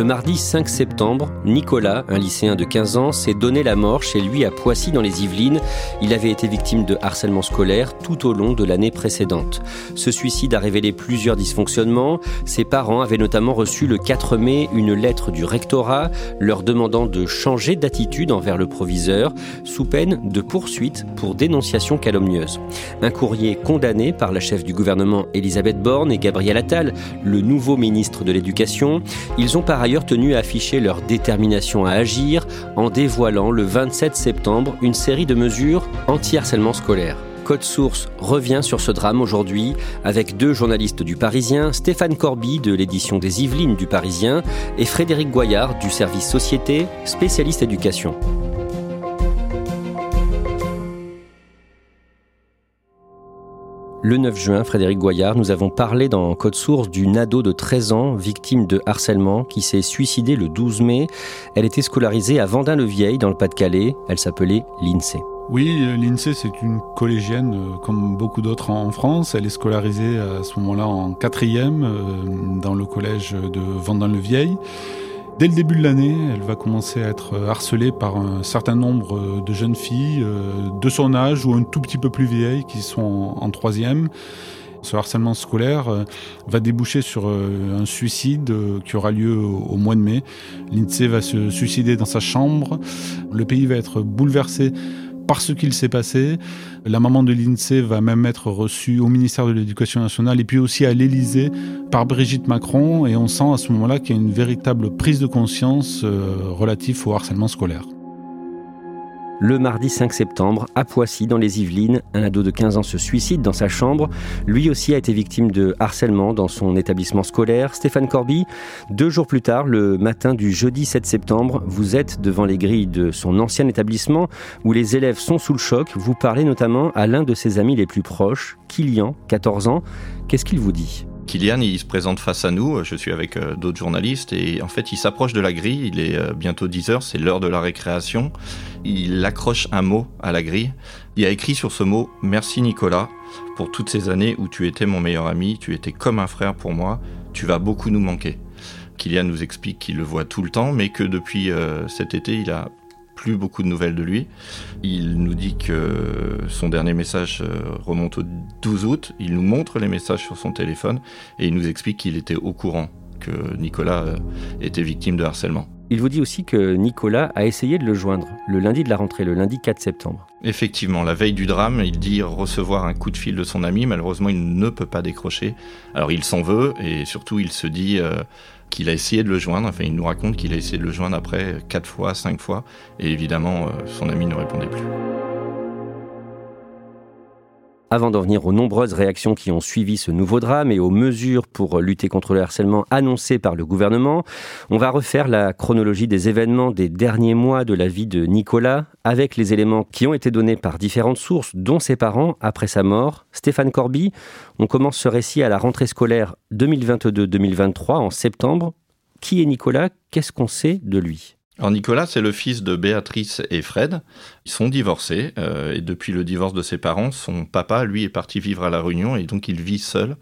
Le mardi 5 septembre, Nicolas, un lycéen de 15 ans, s'est donné la mort chez lui à Poissy dans les Yvelines. Il avait été victime de harcèlement scolaire tout au long de l'année précédente. Ce suicide a révélé plusieurs dysfonctionnements. Ses parents avaient notamment reçu le 4 mai une lettre du rectorat leur demandant de changer d'attitude envers le proviseur sous peine de poursuite pour dénonciation calomnieuse. Un courrier condamné par la chef du gouvernement Elisabeth Borne et Gabriel Attal, le nouveau ministre de l'Éducation. Ils ailleurs tenu à afficher leur détermination à agir en dévoilant le 27 septembre une série de mesures anti-harcèlement scolaire. Code Source revient sur ce drame aujourd'hui avec deux journalistes du Parisien, Stéphane Corby de l'édition des Yvelines du Parisien et Frédéric Goyard du service Société, spécialiste éducation. Le 9 juin, Frédéric Goyard, nous avons parlé dans Code Source d'une ado de 13 ans, victime de harcèlement, qui s'est suicidée le 12 mai. Elle était scolarisée à Vendin-le-Vieil, dans le Pas-de-Calais. Elle s'appelait l'INSEE. Oui, l'INSEE, c'est une collégienne euh, comme beaucoup d'autres en France. Elle est scolarisée à ce moment-là en quatrième euh, dans le collège de Vendin-le-Vieil. Dès le début de l'année, elle va commencer à être harcelée par un certain nombre de jeunes filles euh, de son âge ou un tout petit peu plus vieilles qui sont en troisième. Ce harcèlement scolaire euh, va déboucher sur euh, un suicide qui aura lieu au mois de mai. L'INSEE va se suicider dans sa chambre. Le pays va être bouleversé par ce qu'il s'est passé. La maman de l'INSEE va même être reçue au ministère de l'Éducation nationale et puis aussi à l'Élysée par Brigitte Macron. Et on sent à ce moment-là qu'il y a une véritable prise de conscience euh, relative au harcèlement scolaire. Le mardi 5 septembre, à Poissy, dans les Yvelines, un ado de 15 ans se suicide dans sa chambre. Lui aussi a été victime de harcèlement dans son établissement scolaire. Stéphane Corby, deux jours plus tard, le matin du jeudi 7 septembre, vous êtes devant les grilles de son ancien établissement où les élèves sont sous le choc. Vous parlez notamment à l'un de ses amis les plus proches, Kilian, 14 ans. Qu'est-ce qu'il vous dit? Kylian, il se présente face à nous, je suis avec euh, d'autres journalistes, et en fait, il s'approche de la grille, il est euh, bientôt 10 heures, c'est l'heure de la récréation. Il accroche un mot à la grille. Il a écrit sur ce mot Merci Nicolas pour toutes ces années où tu étais mon meilleur ami, tu étais comme un frère pour moi, tu vas beaucoup nous manquer. Kylian nous explique qu'il le voit tout le temps, mais que depuis euh, cet été, il a plus beaucoup de nouvelles de lui. Il nous dit que son dernier message euh, remonte au 12 août. Il nous montre les messages sur son téléphone et il nous explique qu'il était au courant que Nicolas euh, était victime de harcèlement. Il vous dit aussi que Nicolas a essayé de le joindre le lundi de la rentrée, le lundi 4 septembre. Effectivement, la veille du drame, il dit recevoir un coup de fil de son ami. Malheureusement, il ne peut pas décrocher. Alors il s'en veut et surtout il se dit euh, qu'il a essayé de le joindre. Enfin, il nous raconte qu'il a essayé de le joindre après quatre fois, cinq fois, et évidemment, euh, son ami ne répondait plus. Avant d'en venir aux nombreuses réactions qui ont suivi ce nouveau drame et aux mesures pour lutter contre le harcèlement annoncées par le gouvernement, on va refaire la chronologie des événements des derniers mois de la vie de Nicolas avec les éléments qui ont été donnés par différentes sources, dont ses parents, après sa mort. Stéphane Corby, on commence ce récit à la rentrée scolaire 2022-2023 en septembre. Qui est Nicolas? Qu'est-ce qu'on sait de lui? Alors Nicolas, c'est le fils de Béatrice et Fred. Ils sont divorcés euh, et depuis le divorce de ses parents, son papa, lui, est parti vivre à La Réunion et donc il vit seul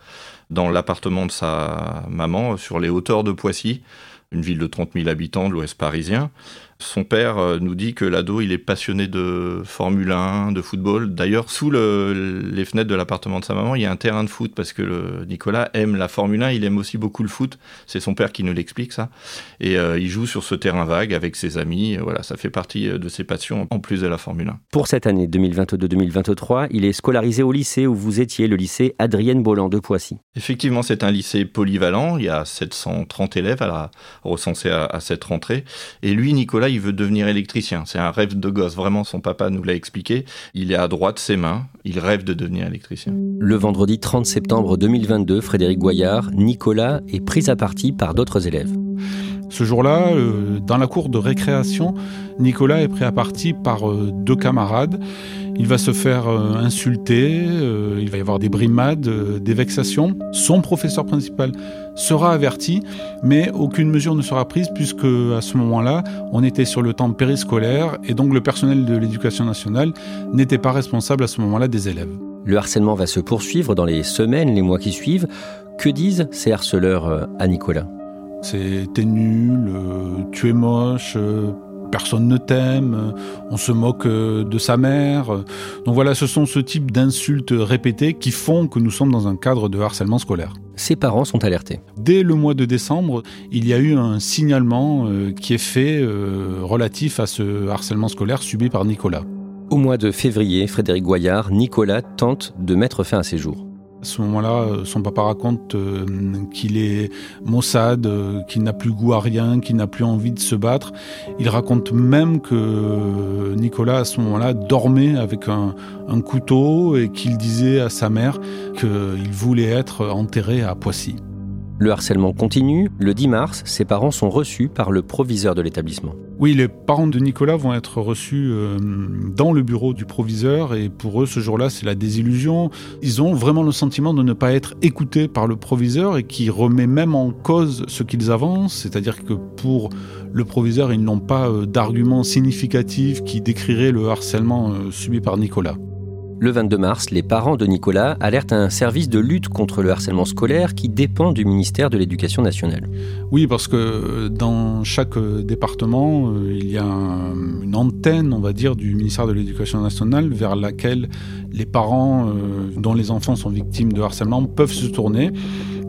dans l'appartement de sa maman sur les hauteurs de Poissy, une ville de 30 000 habitants de l'ouest parisien. Son père euh, nous dit que l'ado, il est passionné de Formule 1, de football. D'ailleurs, sous les fenêtres de l'appartement de sa maman, il y a un terrain de foot parce que le, Nicolas aime la Formule 1, il aime aussi beaucoup le foot. C'est son père qui nous l'explique ça. Et euh, il joue sur ce terrain vague avec ses amis. Voilà, ça fait partie de ses passions en plus de la Formule 1. Pour cette année 2022-2023, il est scolarisé au lycée où vous étiez, le lycée Adrienne Bolland de Poissy. Effectivement, c'est un lycée polyvalent. Il y a 730 élèves à la, recensés à, à cette rentrée. Et lui, Nicolas, il veut devenir électricien. C'est un rêve de gosse. Vraiment, son papa nous l'a expliqué. Il est à droite de ses mains. Il rêve de devenir électricien. Le vendredi 30 septembre 2022, Frédéric Goyard, Nicolas est pris à partie par d'autres élèves. Ce jour-là, euh, dans la cour de récréation, Nicolas est pris à partie par euh, deux camarades. Il va se faire euh, insulter, il va y avoir des brimades, des vexations. Son professeur principal sera averti, mais aucune mesure ne sera prise puisque à ce moment-là, on était sur le temps périscolaire et donc le personnel de l'éducation nationale n'était pas responsable à ce moment-là des élèves. Le harcèlement va se poursuivre dans les semaines, les mois qui suivent. Que disent ces harceleurs à Nicolas? C'est t'es nul, euh, tu es moche, euh, personne ne t'aime, euh, on se moque de sa mère. Donc voilà, ce sont ce type d'insultes répétées qui font que nous sommes dans un cadre de harcèlement scolaire. Ses parents sont alertés. Dès le mois de décembre, il y a eu un signalement qui est fait relatif à ce harcèlement scolaire subi par Nicolas. Au mois de février, Frédéric Goyard, Nicolas tente de mettre fin à ses jours. À ce moment-là, euh, son papa raconte euh, qu'il est maussade, euh, qu'il n'a plus goût à rien, qu'il n'a plus envie de se battre. Il raconte même que Nicolas, à ce moment-là, dormait avec un, un couteau et qu'il disait à sa mère qu'il voulait être enterré à Poissy. Le harcèlement continue. Le 10 mars, ses parents sont reçus par le proviseur de l'établissement. Oui, les parents de Nicolas vont être reçus euh, dans le bureau du proviseur et pour eux, ce jour-là, c'est la désillusion. Ils ont vraiment le sentiment de ne pas être écoutés par le proviseur et qui remet même en cause ce qu'ils avancent. C'est-à-dire que pour le proviseur, ils n'ont pas euh, d'arguments significatifs qui décriraient le harcèlement euh, subi par Nicolas. Le 22 mars, les parents de Nicolas alertent un service de lutte contre le harcèlement scolaire qui dépend du ministère de l'Éducation nationale. Oui, parce que dans chaque département, euh, il y a une antenne, on va dire, du ministère de l'Éducation nationale vers laquelle les parents euh, dont les enfants sont victimes de harcèlement peuvent se tourner.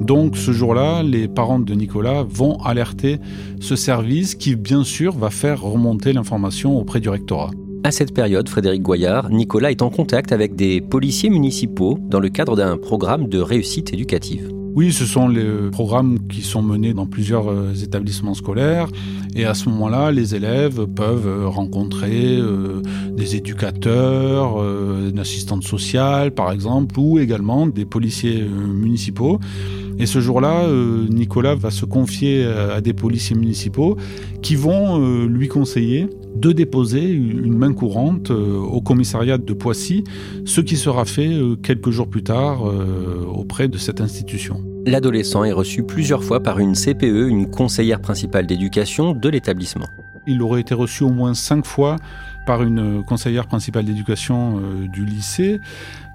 Donc ce jour-là, les parents de Nicolas vont alerter ce service qui, bien sûr, va faire remonter l'information auprès du rectorat. À cette période, Frédéric Goyard, Nicolas est en contact avec des policiers municipaux dans le cadre d'un programme de réussite éducative. Oui, ce sont les programmes qui sont menés dans plusieurs euh, établissements scolaires et à ce moment-là, les élèves peuvent euh, rencontrer euh, des éducateurs, une assistante sociale par exemple, ou également des policiers municipaux. Et ce jour-là, Nicolas va se confier à des policiers municipaux qui vont lui conseiller de déposer une main courante euh, au commissariat de Poissy, ce qui sera fait euh, quelques jours plus tard euh, auprès de cette institution. L'adolescent est reçu plusieurs fois par une CPE, une conseillère principale d'éducation de l'établissement. Il aurait été reçu au moins cinq fois par une conseillère principale d'éducation euh, du lycée.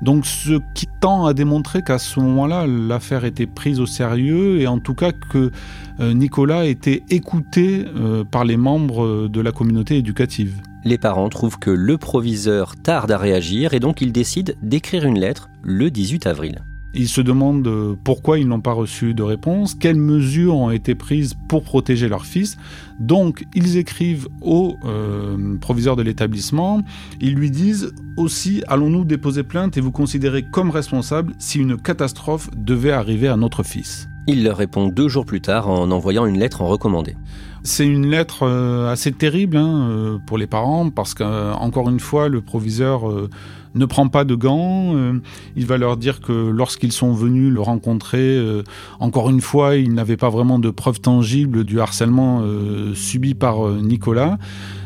Donc ce qui tend à démontrer qu'à ce moment-là, l'affaire était prise au sérieux et en tout cas que euh, Nicolas était écouté euh, par les membres de la communauté éducative. Les parents trouvent que le proviseur tarde à réagir et donc ils décident d'écrire une lettre le 18 avril. Ils se demandent euh, pourquoi ils n'ont pas reçu de réponse, quelles mesures ont été prises pour protéger leur fils. Donc, ils écrivent au euh, proviseur de l'établissement. Ils lui disent aussi allons-nous déposer plainte et vous considérer comme responsable si une catastrophe devait arriver à notre fils? Il leur répond deux jours plus tard en envoyant une lettre en recommandé. C'est une lettre euh, assez terrible hein, pour les parents parce qu'encore une fois, le proviseur ne prend pas de gants. Euh, il va leur dire que lorsqu'ils sont venus le rencontrer, euh, encore une fois, il n'avait pas vraiment de preuves tangibles du harcèlement euh, subi par Nicolas.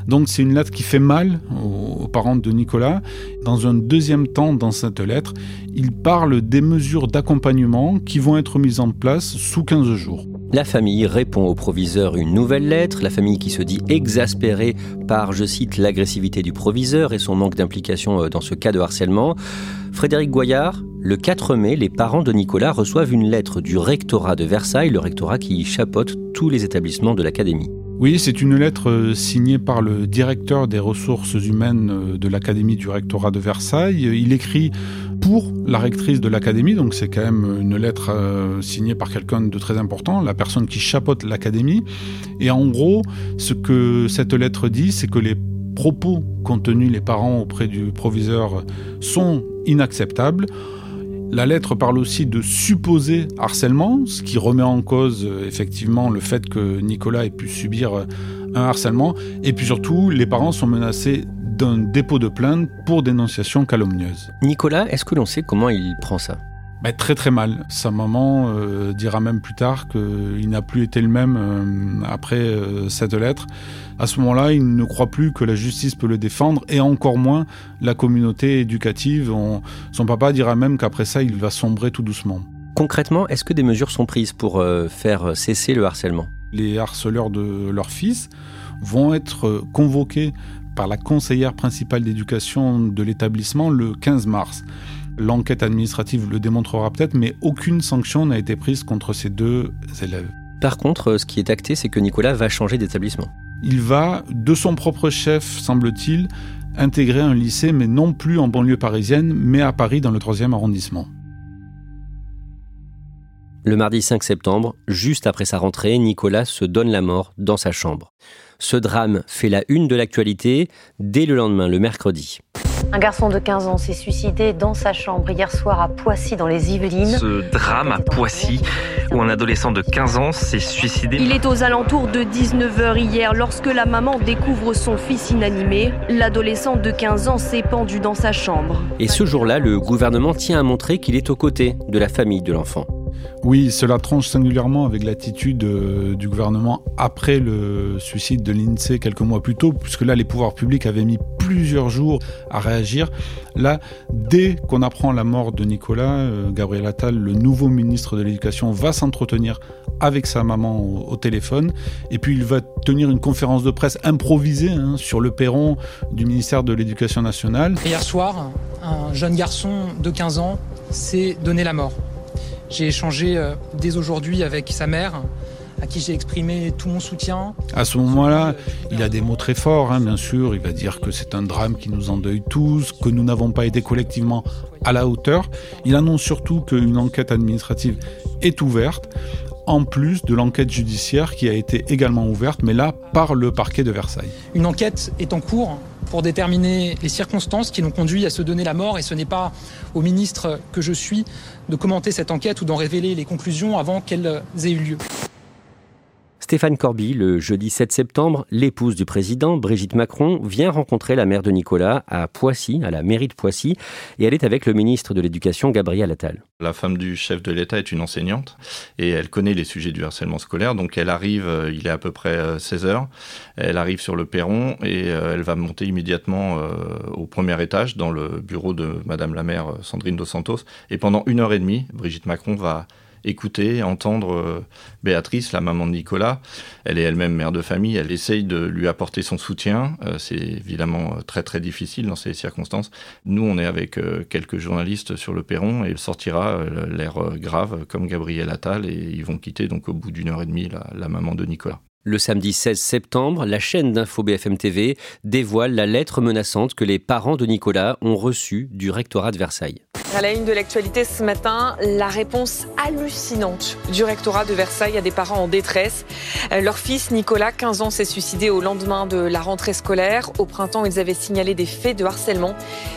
Donc c'est une lettre qui fait mal aux parents de Nicolas. Dans un deuxième temps, dans cette lettre, il parle des mesures d'accompagnement qui vont être mises en place sous 15 jours. La famille répond au proviseur une nouvelle lettre, la famille qui se dit exaspérée par, je cite, l'agressivité du proviseur et son manque d'implication euh, dans ce cas de harcèlement. Frédéric Goyard, le 4 mai, les parents de Nicolas reçoivent une lettre du rectorat de Versailles, le rectorat qui chapeaute tous les établissements de l'académie. Oui, c'est une lettre euh, signée par le directeur des ressources humaines euh, de l'Académie du rectorat de Versailles. Il écrit pour la rectrice de l'Académie, donc c'est quand même une lettre euh, signée par quelqu'un de très important, la personne qui chapeaute l'Académie. Et en gros, ce que cette lettre dit, c'est que les propos contenus les parents auprès du proviseur sont inacceptables. La lettre parle aussi de supposé harcèlement, ce qui remet en cause effectivement le fait que Nicolas ait pu subir un harcèlement. Et puis surtout, les parents sont menacés d'un dépôt de plainte pour dénonciation calomnieuse. Nicolas, est-ce que l'on sait comment il prend ça? Bah, très très mal. Sa maman euh, dira même plus tard qu'il n'a plus été le même euh, après euh, cette lettre. À ce moment-là, il ne croit plus que la justice peut le défendre et encore moins la communauté éducative. Son papa dira même qu'après ça, il va sombrer tout doucement. Concrètement, est-ce que des mesures sont prises pour faire cesser le harcèlement? Les harceleurs de leur fils vont être convoqués par la conseillère principale d'éducation de l'établissement le 15 mars. L'enquête administrative le démontrera peut-être, mais aucune sanction n'a été prise contre ces deux élèves. Par contre, ce qui est acté, c'est que Nicolas va changer d'établissement. Il va, de son propre chef, semble-t-il, intégrer un lycée, mais non plus en banlieue parisienne, mais à Paris dans le 3e arrondissement. Le mardi 5 septembre, juste après sa rentrée, Nicolas se donne la mort dans sa chambre. Ce drame fait la une de l'actualité dès le lendemain, le mercredi. Un garçon de 15 ans s'est suicidé dans sa chambre hier soir à Poissy, dans les Yvelines. Ce drame à Poissy, où un adolescent de 15 ans s'est suicidé. Il est aux alentours de 19h hier lorsque la maman découvre son fils inanimé. L'adolescent de 15 ans s'est pendu dans sa chambre. Et ce jour-là, le gouvernement tient à montrer qu'il est aux côtés de la famille de l'enfant. Oui, cela tranche singulièrement avec l'attitude euh, du gouvernement après le suicide de l'INSEE quelques mois plus tôt, puisque là, les pouvoirs publics avaient mis plusieurs jours à réagir. Là, dès qu'on apprend la mort de Nicolas, euh, Gabriel Attal, le nouveau ministre de l'Éducation, va s'entretenir avec sa maman au, téléphone, et puis il va tenir une conférence de presse improvisée hein, sur le perron du ministère de l'Éducation nationale. Hier soir, un jeune garçon de 15 ans s'est donné la mort. J'ai échangé euh, dès aujourd'hui avec sa mère, à qui j'ai exprimé tout mon soutien. À ce moment-là, il a des mots très forts, hein, bien sûr. Il va dire que c'est un drame qui nous endeuille tous, que nous n'avons pas été collectivement à la hauteur. Il annonce surtout qu'une enquête administrative est ouverte, en plus de l'enquête judiciaire qui a été également ouverte, mais là par le parquet de Versailles. Une enquête est en cours pour déterminer les circonstances qui l'ont conduit à se donner la mort et ce n'est pas au ministre que je suis de commenter cette enquête ou d'en révéler les conclusions avant qu'elles aient eu lieu. Stéphane Corby, le jeudi 7 septembre, l'épouse du président, Brigitte Macron, vient rencontrer la mère de Nicolas à Poissy, à la mairie de Poissy, et elle est avec le ministre de l'Éducation, Gabriel Attal. La femme du chef de l'État est une enseignante et elle connaît les sujets du harcèlement scolaire, donc elle arrive, euh, il est à peu près 16 euh, heures, elle arrive sur le perron et euh, elle va monter immédiatement au premier étage dans le bureau de Madame la maire Sandrine Dos Santos, et pendant une heure et demie, Brigitte Macron va écouter, entendre euh, Béatrice, la maman de Nicolas. Elle est elle-même mère de famille, elle essaye de lui apporter son soutien. Euh, c'est évidemment euh, très très difficile dans ces circonstances. Nous, on est avec quelques journalistes sur le perron et il sortira l'air grave comme Gabriel Attal et ils vont quitter donc au bout d'une heure et demie la maman de Nicolas. Le samedi 16 septembre, la chaîne d'info BFM TV dévoile la lettre menaçante que les parents de Nicolas ont reçue du rectorat de Versailles. À la une de l'actualité ce matin, la réponse hallucinante du rectorat de Versailles à des parents en détresse. Euh, leur fils Nicolas, 15 ans, s'est suicidé au lendemain de la rentrée scolaire. Au printemps, ils avaient signalé des faits de harcèlement.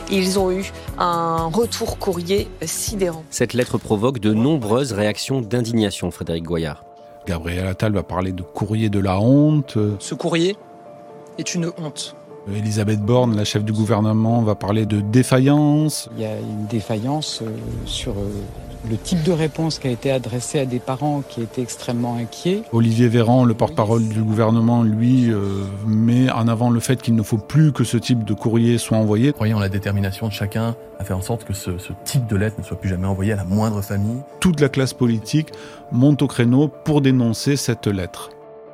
Ils ont eu un retour courrier sidérant. Cette lettre provoque de nombreuses réactions d'indignation, Frédéric Goyard. Gabriel Attal va parler de courrier de la honte. Ce courrier est une honte. Elisabeth Borne, la chef du gouvernement, va parler de défaillance. Il y a une défaillance euh, sur euh, le type de réponse qui a été adressée à des parents qui étaient extrêmement inquiets. Olivier Véran, le porte-parole du gouvernement, lui, euh, met en avant le fait qu'il ne faut plus que ce type de courrier soit envoyé. Croyez en la détermination de chacun à faire en sorte que ce, ce type de lettre ne soit plus jamais envoyé à la moindre famille? Toute la classe politique monte au créneau pour dénoncer cette lettre.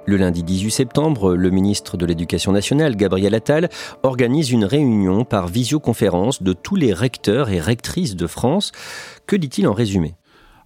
Le lundi 18 septembre, le ministre de l'Éducation nationale, Gabriel Attal, organise une réunion par visioconférence de tous les recteurs et rectrices de France. Que dit-il en résumé?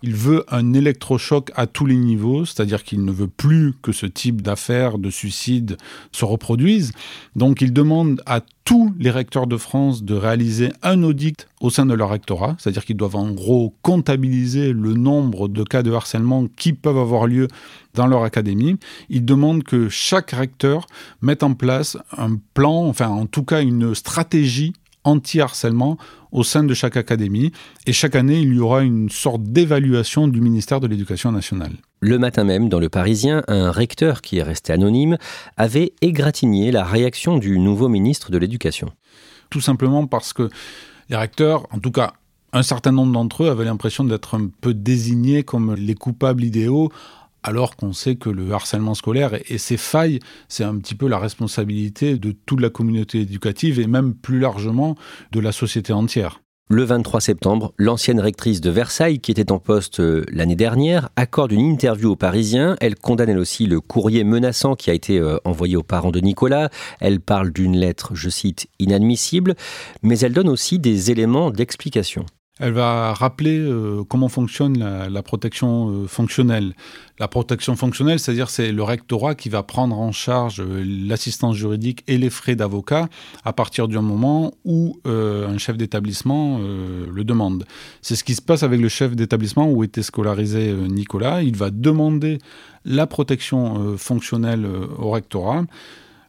Il veut un électrochoc à tous les niveaux, c'est-à-dire qu'il ne veut plus que ce type d'affaires, de suicides se reproduisent. Donc il demande à tous les recteurs de France de réaliser un audit au sein de leur rectorat, c'est-à-dire qu'ils doivent en gros comptabiliser le nombre de cas de harcèlement qui peuvent avoir lieu dans leur académie. Il demande que chaque recteur mette en place un plan, enfin en tout cas une stratégie anti-harcèlement au sein de chaque académie. Et chaque année, il y aura une sorte d'évaluation du ministère de l'Éducation nationale. Le matin même, dans le Parisien, un recteur qui est resté anonyme avait égratigné la réaction du nouveau ministre de l'Éducation. Tout simplement parce que les recteurs, en tout cas un certain nombre d'entre eux, avaient l'impression d'être un peu désignés comme les coupables idéaux alors qu'on sait que le harcèlement scolaire et ses failles, c'est un petit peu la responsabilité de toute la communauté éducative et même plus largement de la société entière. Le 23 septembre, l'ancienne rectrice de Versailles, qui était en poste euh, l'année dernière, accorde une interview aux Parisiens. Elle condamne elle aussi le courrier menaçant qui a été euh, envoyé aux parents de Nicolas. Elle parle d'une lettre, je cite, inadmissible, mais elle donne aussi des éléments d'explication. Elle va rappeler euh, comment fonctionne la, protection euh, fonctionnelle. La protection fonctionnelle, c'est-à-dire c'est le rectorat qui va prendre en charge euh, l'assistance juridique et les frais d'avocat à partir du moment où un chef d'établissement le demande. C'est ce qui se passe avec le chef d'établissement où était scolarisé Nicolas. Il va demander la protection fonctionnelle au rectorat.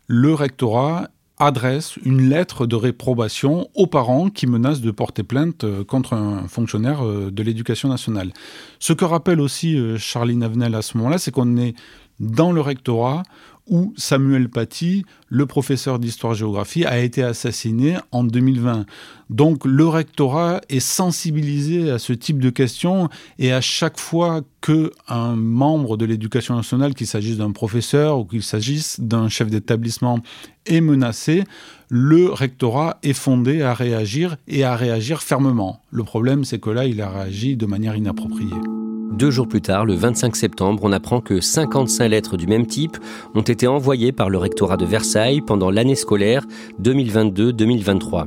Le rectorat adresse une lettre de réprobation aux parents qui menacent de porter plainte euh, contre un fonctionnaire euh, de l'éducation nationale. Ce que rappelle aussi euh, Charline Avenel à ce moment-là, c'est qu'on est dans le rectorat où Samuel Paty, le professeur d'histoire-géographie, a été assassiné en 2020. Donc le rectorat est sensibilisé à ce type de questions et à chaque fois qu'un membre de l'éducation nationale, qu'il s'agisse d'un professeur ou qu'il s'agisse d'un chef d'établissement, est menacé, le rectorat est fondé à réagir et à réagir fermement. Le problème, c'est que là, il a réagi de manière inappropriée. Deux jours plus tard, le 25 septembre, on apprend que 55 lettres du même type ont été envoyées par le rectorat de Versailles pendant l'année scolaire 2022-2023.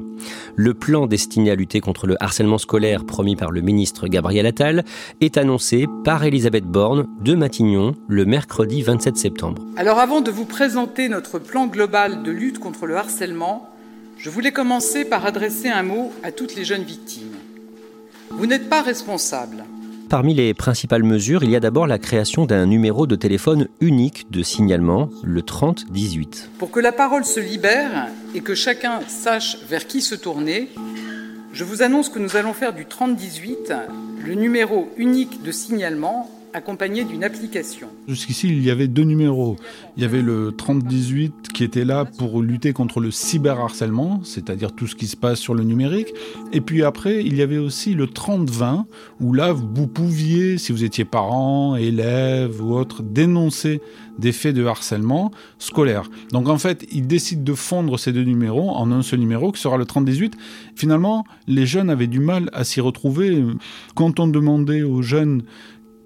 Le plan destiné à lutter contre le harcèlement scolaire promis par le ministre Gabriel Attal est annoncé par Elisabeth Borne de Matignon le mercredi 27 septembre. Alors avant de vous présenter notre plan global de lutte contre le harcèlement, je voulais commencer par adresser un mot à toutes les jeunes victimes. Vous n'êtes pas responsables Parmi les principales mesures, il y a d'abord la création d'un numéro de téléphone unique de signalement, le 3018. Pour que la parole se libère et que chacun sache vers qui se tourner, je vous annonce que nous allons faire du 3018 le numéro unique de signalement accompagné d'une application. Jusqu'ici, il y avait deux numéros. Il y avait le 3018 qui était là pour lutter contre le cyberharcèlement, c'est-à-dire tout ce qui se passe sur le numérique. Et puis après, il y avait aussi le 3020 où là, vous pouviez, si vous étiez parent, élève ou autre, dénoncer des faits de harcèlement scolaire. Donc en fait, ils décident de fondre ces deux numéros en un seul numéro qui sera le 3018. Finalement, les jeunes avaient du mal à s'y retrouver. Quand on demandait aux jeunes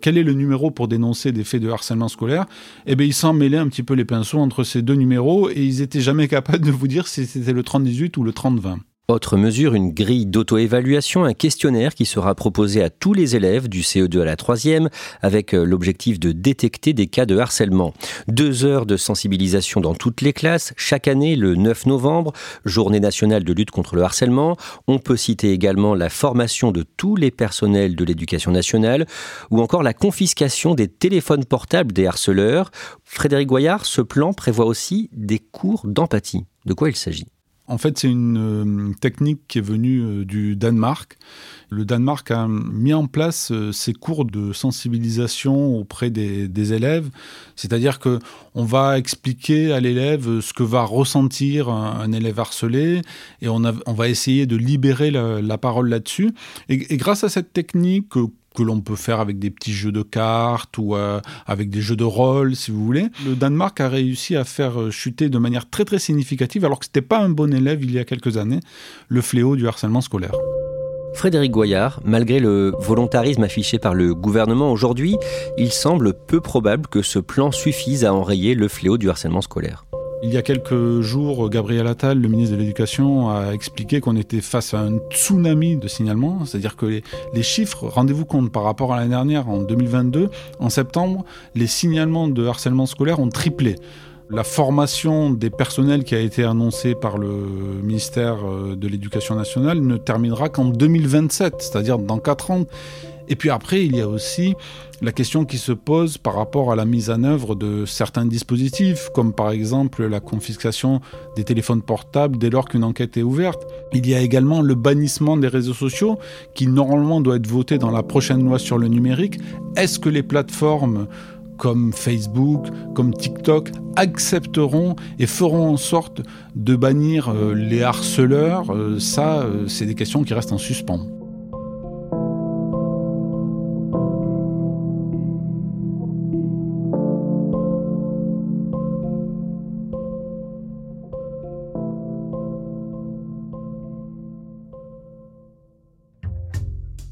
quel est le numéro pour dénoncer des faits de harcèlement scolaire, eh bien, ils s'en mêlaient un petit peu les pinceaux entre ces deux numéros et ils étaient jamais capables de vous dire si c'était le 3018 ou le 3020. Autre mesure, une grille d'auto-évaluation, un questionnaire qui sera proposé à tous les élèves du CE2 à la 3e avec euh, l'objectif de détecter des cas de harcèlement. Deux heures de sensibilisation dans toutes les classes, chaque année le 9 novembre, journée nationale de lutte contre le harcèlement. On peut citer également la formation de tous les personnels de l'éducation nationale ou encore la confiscation des téléphones portables des harceleurs. Frédéric Goyard, ce plan prévoit aussi des cours d'empathie. De quoi il s'agit? En fait, c'est une euh, technique qui est venue euh, du Danemark. Le Danemark a mis en place euh, ces cours de sensibilisation auprès des, élèves, c'est-à-dire que on va expliquer à l'élève ce que va ressentir un, élève harcelé et on, va essayer de libérer la, parole là-dessus. Et, grâce à cette technique que l'on peut faire avec des petits jeux de cartes ou euh, avec des jeux de rôle, si vous voulez. Le Danemark a réussi à faire euh, chuter de manière très très significative, alors que ce n'était pas un bon élève il y a quelques années, le fléau du harcèlement scolaire. Frédéric Goyard, malgré le volontarisme affiché par le gouvernement aujourd'hui, il semble peu probable que ce plan suffise à enrayer le fléau du harcèlement scolaire. Il y a quelques jours, Gabriel Attal, le ministre de l'Éducation, a expliqué qu'on était face à un tsunami de signalements, c'est-à-dire que les, chiffres, rendez-vous compte, par rapport à l'année dernière, en 2022, en septembre, les signalements de harcèlement scolaire ont triplé. La formation des personnels qui a été annoncée par le ministère euh, de l'Éducation nationale ne terminera qu'en 2027, c'est-à-dire dans 4 ans. Et puis après, il y a aussi la question qui se pose par rapport à la mise en œuvre de certains dispositifs, comme par exemple la confiscation des téléphones portables dès lors qu'une enquête est ouverte. Il y a également le bannissement des réseaux sociaux, qui normalement doit être voté dans la prochaine loi sur le numérique. Est-ce que les plateformes comme Facebook, comme TikTok, accepteront et feront en sorte de bannir euh, les harceleurs? Euh, Ça, euh, c'est des questions qui restent en suspens.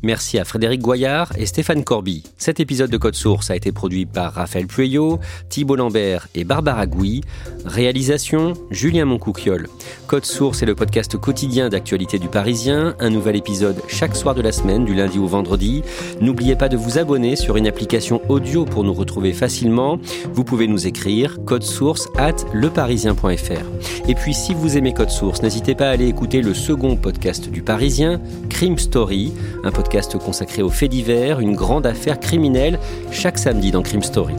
Merci à Frédéric Goyard et Stéphane Corby. Cet épisode de Code Source a été produit par Raphaël Pueyo, Thibault Lambert et Barbara Gouy. Réalisation Julien Moncouquiol. Code Source est le podcast quotidien d'actualité du Parisien. Un nouvel épisode chaque soir de la semaine, du lundi au vendredi. N'oubliez pas de vous abonner sur une application audio pour nous retrouver facilement. Vous pouvez nous écrire code source at leparisien.fr. Et puis si vous aimez Code Source, n'hésitez pas à aller écouter le second podcast du Parisien, Crime Story, un consacré aux faits divers, une grande affaire criminelle, chaque samedi dans Crime Story.